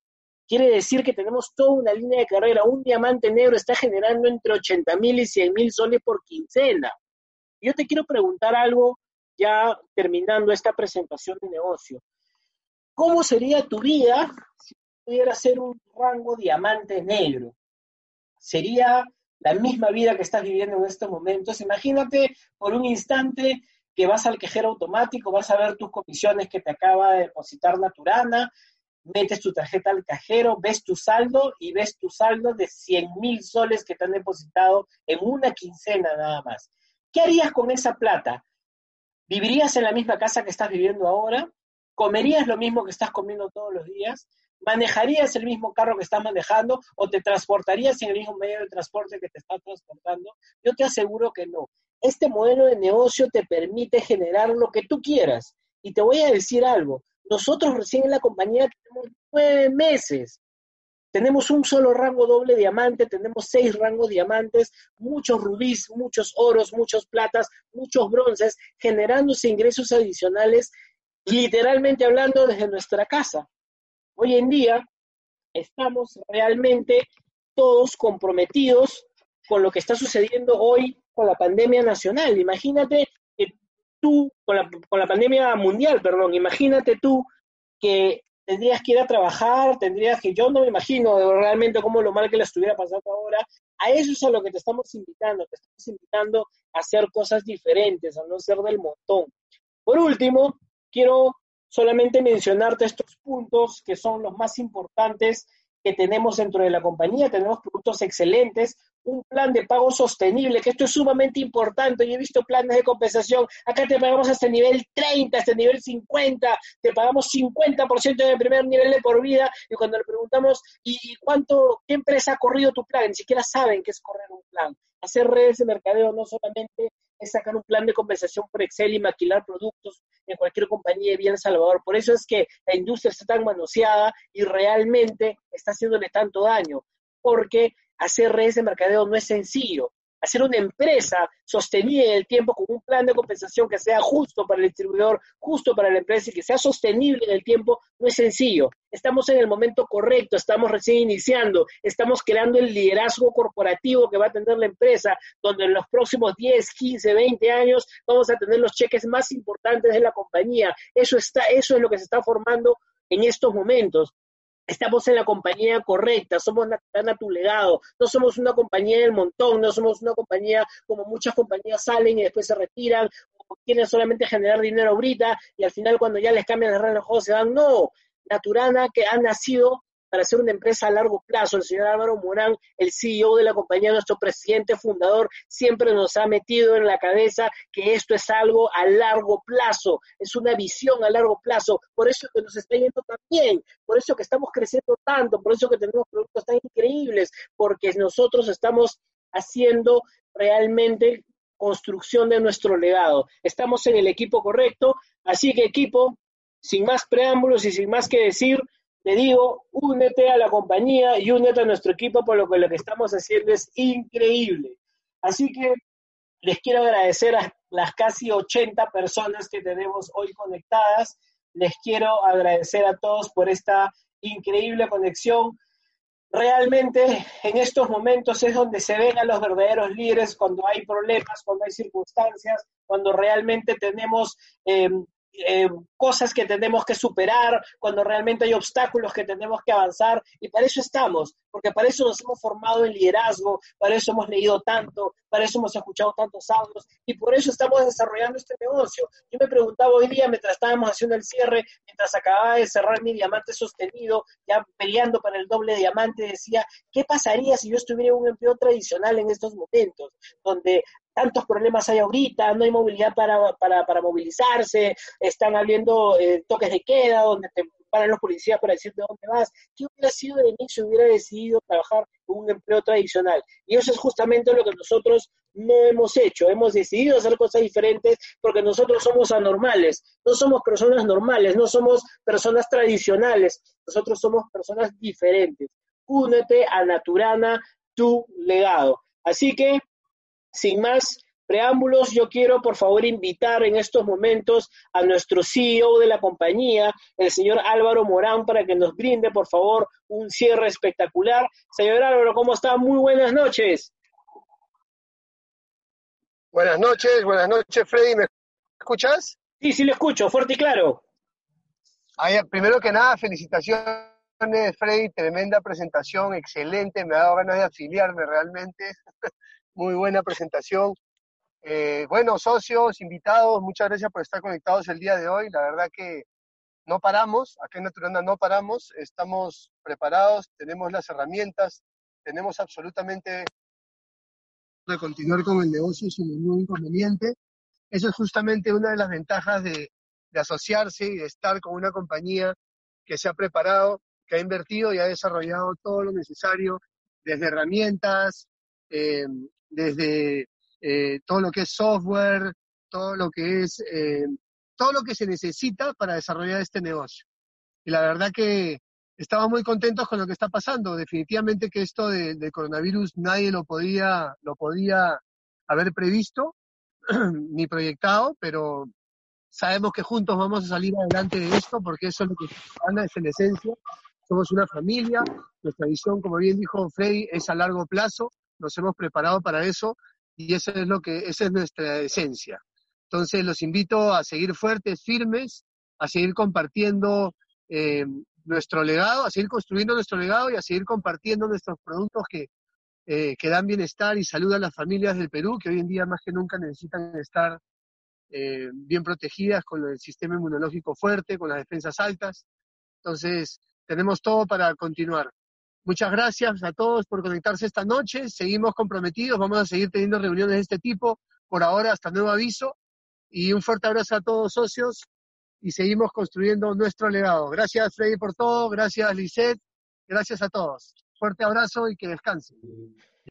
Quiere decir que tenemos toda una línea de carrera. Un diamante negro está generando entre 80 mil y 100 mil soles por quincena. Yo te quiero preguntar algo ya terminando esta presentación de negocio. ¿Cómo sería tu vida si pudiera ser un rango diamante negro? ¿Sería la misma vida que estás viviendo en estos momentos? Imagínate por un instante que vas al quejero automático, vas a ver tus comisiones que te acaba de depositar Naturana, metes tu tarjeta al cajero, ves tu saldo y ves tu saldo de 100 mil soles que te han depositado en una quincena nada más. ¿Qué harías con esa plata? ¿Vivirías en la misma casa que estás viviendo ahora? ¿Comerías lo mismo que estás comiendo todos los días? ¿Manejarías el mismo carro que estás manejando o te transportarías en el mismo medio de transporte que te está transportando? Yo te aseguro que no. Este modelo de negocio te permite generar lo que tú quieras. Y te voy a decir algo. Nosotros recién en la compañía tenemos nueve meses tenemos un solo rango doble diamante, tenemos seis rangos diamantes, muchos rubíes, muchos oros, muchos platas, muchos bronces, generándose ingresos adicionales, literalmente hablando desde nuestra casa. Hoy en día estamos realmente todos comprometidos con lo que está sucediendo hoy con la pandemia nacional. Imagínate que tú, con la, con la pandemia mundial, perdón, imagínate tú que tendrías que ir a trabajar, tendrías que, yo no me imagino realmente cómo lo mal que le estuviera pasando ahora, a eso es a lo que te estamos invitando, te estamos invitando a hacer cosas diferentes, a no ser del montón. Por último, quiero solamente mencionarte estos puntos que son los más importantes que tenemos dentro de la compañía. Tenemos productos excelentes, un plan de pago sostenible, que esto es sumamente importante. Yo he visto planes de compensación. Acá te pagamos hasta el nivel 30, hasta el nivel 50, te pagamos 50% del primer nivel de por vida. Y cuando le preguntamos, ¿y cuánto, qué empresa ha corrido tu plan? Ni siquiera saben qué es correr un plan. Hacer redes de mercadeo no solamente es sacar un plan de compensación por Excel y maquilar productos en cualquier compañía de bien Salvador. Por eso es que la industria está tan manoseada y realmente está haciéndole tanto daño, porque hacer redes de mercadeo no es sencillo hacer una empresa sostenida en el tiempo con un plan de compensación que sea justo para el distribuidor, justo para la empresa y que sea sostenible en el tiempo, no es sencillo. Estamos en el momento correcto, estamos recién iniciando, estamos creando el liderazgo corporativo que va a tener la empresa, donde en los próximos 10, 15, 20 años vamos a tener los cheques más importantes de la compañía. Eso, está, eso es lo que se está formando en estos momentos. Estamos en la compañía correcta, somos Naturana tu legado, no somos una compañía del montón, no somos una compañía como muchas compañías salen y después se retiran, o quieren solamente generar dinero ahorita y al final cuando ya les cambian las reglas del juego se dan, no, Naturana que ha nacido para ser una empresa a largo plazo. El señor Álvaro Morán, el CEO de la compañía, nuestro presidente fundador, siempre nos ha metido en la cabeza que esto es algo a largo plazo, es una visión a largo plazo. Por eso es que nos está yendo tan bien, por eso que estamos creciendo tanto, por eso que tenemos productos tan increíbles, porque nosotros estamos haciendo realmente construcción de nuestro legado. Estamos en el equipo correcto, así que equipo, sin más preámbulos y sin más que decir, te digo, únete a la compañía y únete a nuestro equipo, por lo que lo que estamos haciendo es increíble. Así que les quiero agradecer a las casi 80 personas que tenemos hoy conectadas. Les quiero agradecer a todos por esta increíble conexión. Realmente en estos momentos es donde se ven a los verdaderos líderes cuando hay problemas, cuando hay circunstancias, cuando realmente tenemos eh, eh, cosas que tenemos que superar, cuando realmente hay obstáculos que tenemos que avanzar, y para eso estamos, porque para eso nos hemos formado en liderazgo, para eso hemos leído tanto, para eso hemos escuchado tantos audios, y por eso estamos desarrollando este negocio. Yo me preguntaba hoy día, mientras estábamos haciendo el cierre, mientras acababa de cerrar mi diamante sostenido, ya peleando para el doble diamante, decía, ¿qué pasaría si yo estuviera en un empleo tradicional en estos momentos, donde tantos problemas hay ahorita, no hay movilidad para, para, para movilizarse, están habiendo eh, toques de queda, donde te paran los policías para decirte dónde vas. ¿Qué hubiera sido de mí si hubiera decidido trabajar un empleo tradicional? Y eso es justamente lo que nosotros no hemos hecho. Hemos decidido hacer cosas diferentes porque nosotros somos anormales. No somos personas normales, no somos personas tradicionales. Nosotros somos personas diferentes. Únete a Naturana, tu legado. Así que sin más preámbulos, yo quiero por favor invitar en estos momentos a nuestro CEO de la compañía, el señor Álvaro Morán, para que nos brinde por favor un cierre espectacular. Señor Álvaro, ¿cómo está? Muy buenas noches. Buenas noches, buenas noches, Freddy. ¿Me escuchas? Sí, sí, lo escucho, fuerte y claro. primero que nada, felicitaciones, Freddy. Tremenda presentación, excelente. Me ha dado ganas de afiliarme realmente. Muy buena presentación. Eh, bueno, socios, invitados, muchas gracias por estar conectados el día de hoy. La verdad que no paramos, acá en Naturanda no paramos, estamos preparados, tenemos las herramientas, tenemos absolutamente de continuar con el negocio sin ningún inconveniente. Eso es justamente una de las ventajas de, de asociarse y de estar con una compañía que se ha preparado, que ha invertido y ha desarrollado todo lo necesario, desde herramientas, eh, desde eh, todo lo que es software, todo lo que es, eh, todo lo que se necesita para desarrollar este negocio. Y la verdad que estamos muy contentos con lo que está pasando. Definitivamente que esto del de coronavirus nadie lo podía, lo podía haber previsto ni proyectado, pero sabemos que juntos vamos a salir adelante de esto porque eso es lo que gana, es en esencia. Somos una familia, nuestra visión, como bien dijo Freddy, es a largo plazo nos hemos preparado para eso y eso es lo que, esa es nuestra esencia. Entonces los invito a seguir fuertes, firmes, a seguir compartiendo eh, nuestro legado, a seguir construyendo nuestro legado y a seguir compartiendo nuestros productos que, eh, que dan bienestar y salud a las familias del Perú, que hoy en día más que nunca necesitan estar eh, bien protegidas con el sistema inmunológico fuerte, con las defensas altas. Entonces, tenemos todo para continuar. Muchas gracias a todos por conectarse esta noche. Seguimos comprometidos, vamos a seguir teniendo reuniones de este tipo por ahora hasta nuevo aviso. Y un fuerte abrazo a todos socios y seguimos construyendo nuestro legado. Gracias Freddy por todo, gracias Lisette, gracias a todos. Fuerte abrazo y que descansen.